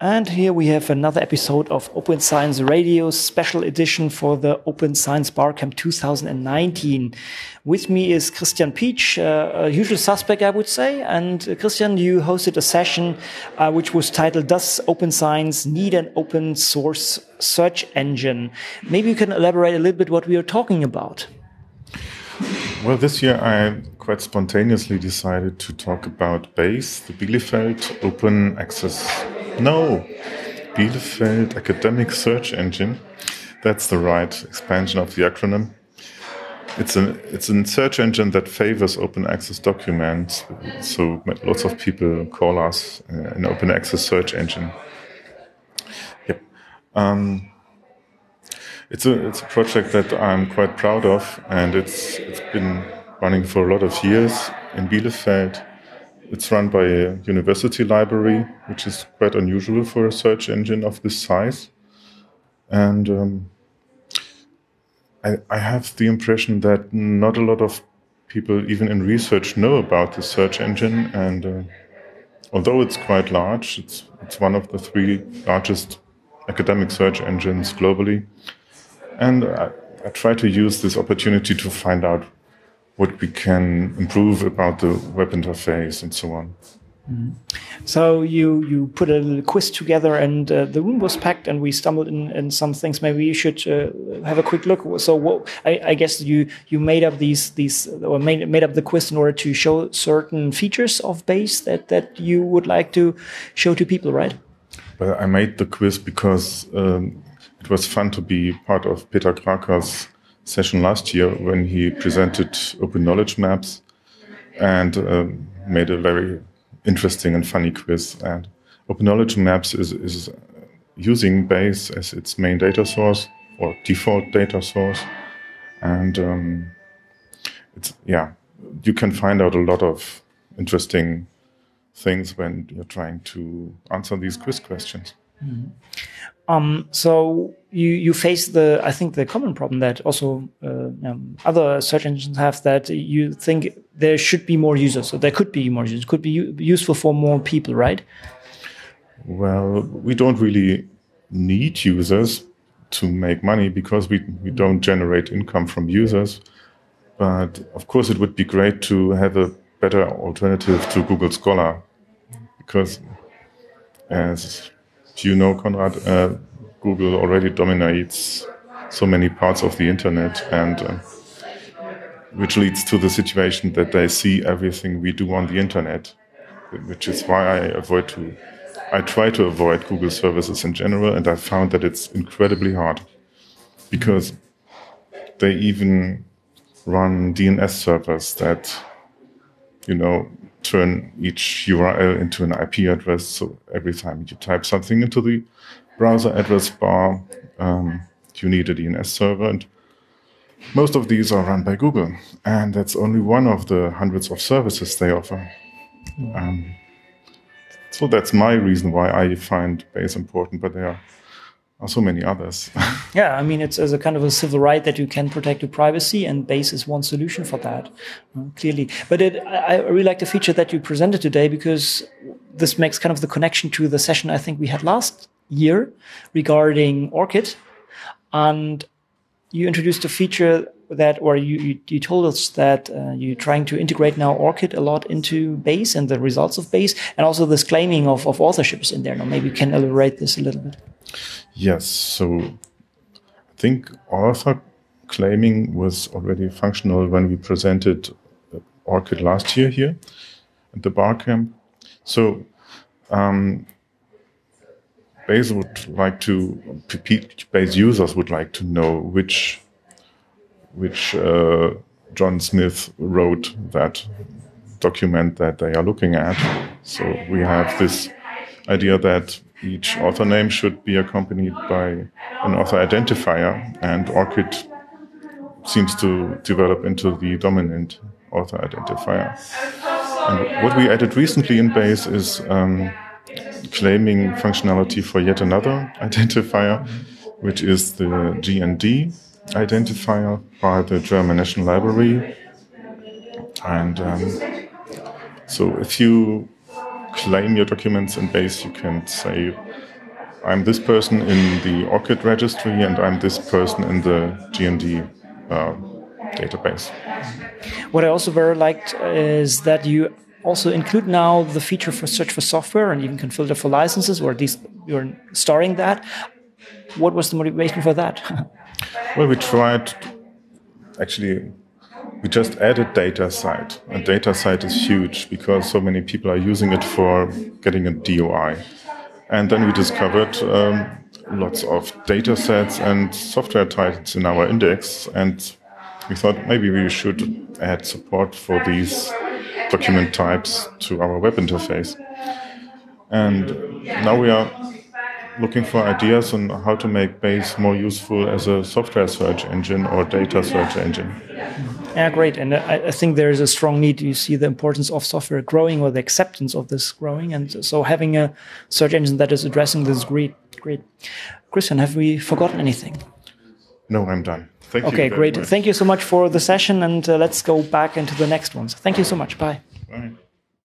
And here we have another episode of Open Science Radio special edition for the Open Science Barcamp 2019. With me is Christian Pietsch, uh, a usual suspect, I would say. And uh, Christian, you hosted a session uh, which was titled Does Open Science Need an Open Source Search Engine? Maybe you can elaborate a little bit what we are talking about. Well, this year I quite spontaneously decided to talk about BASE, the Bielefeld Open Access no, Bielefeld Academic Search Engine. That's the right expansion of the acronym. It's a it's a search engine that favors open access documents. So lots of people call us uh, an open access search engine. Yep. Um, it's a it's a project that I'm quite proud of, and it's it's been running for a lot of years in Bielefeld. It's run by a university library, which is quite unusual for a search engine of this size. And um, I, I, have the impression that not a lot of people, even in research, know about the search engine. And uh, although it's quite large, it's, it's one of the three largest academic search engines globally. And I, I try to use this opportunity to find out what we can improve about the web interface and so on. Mm. So you you put a little quiz together, and uh, the room was packed, and we stumbled in, in some things. Maybe you should uh, have a quick look. So, what, I, I, guess you you made up these these or made made up the quiz in order to show certain features of Base that that you would like to show to people, right? Well, I made the quiz because um, it was fun to be part of Peter Kraker's session last year when he presented open knowledge maps and uh, made a very interesting and funny quiz. And open knowledge maps is, is using Base as its main data source or default data source. And um, it's, yeah, you can find out a lot of interesting things when you're trying to answer these quiz questions. Mm -hmm. Um, so you you face the I think the common problem that also uh, um, other search engines have that you think there should be more users, so there could be more users, could be useful for more people, right? Well, we don't really need users to make money because we we don't generate income from users. But of course, it would be great to have a better alternative to Google Scholar because as you know, Konrad, uh, Google already dominates so many parts of the internet, and uh, which leads to the situation that they see everything we do on the internet, which is why I avoid to, I try to avoid Google services in general, and I found that it's incredibly hard because they even run DNS servers that, you know, turn each URL into an IP address. So every time you type something into the browser address bar, um, you need a DNS server. And most of these are run by Google. And that's only one of the hundreds of services they offer. Um, so that's my reason why I find Base important, but there are so many others. yeah, I mean, it's as a kind of a civil right that you can protect your privacy, and Base is one solution for that, uh, clearly. But it, I, I really like the feature that you presented today because this makes kind of the connection to the session I think we had last year regarding ORCID, and you introduced a feature that, or you, you, you told us that uh, you're trying to integrate now ORCID a lot into Base and the results of Base, and also this claiming of, of authorships in there. Now, maybe you can elaborate this a little bit. Yes. So I think author claiming was already functional when we presented ORCID last year here at the Barcamp. So um, Base would like to, Base users would like to know which which uh, John Smith wrote that document that they are looking at. So we have this idea that each author name should be accompanied by an author identifier, and ORCID seems to develop into the dominant author identifier. And what we added recently in Base is um, claiming functionality for yet another identifier, which is the GND identifier by the German National Library. And um, so if you claim your documents in base, you can say I'm this person in the ORCID registry and I'm this person in the GND uh, database. What I also very liked is that you also include now the feature for search for software and even can filter for licenses, or at least you're storing that. What was the motivation for that? well, we tried actually we just added DataCite and DataCite is huge because so many people are using it for getting a doi and then we discovered um, lots of data sets and software titles in our index and we thought maybe we should add support for these document types to our web interface. And now we are looking for ideas on how to make Base more useful as a software search engine or data search engine. Yeah, great. And I, I, think there is a strong need. You see the importance of software growing or the acceptance of this growing. And so having a search engine that is addressing this great, great. Christian, have we forgotten anything? No, I'm done. Thank okay, great. Much. Thank you so much for the session. And uh, let's go back into the next ones. Thank you so much. Bye. Bye.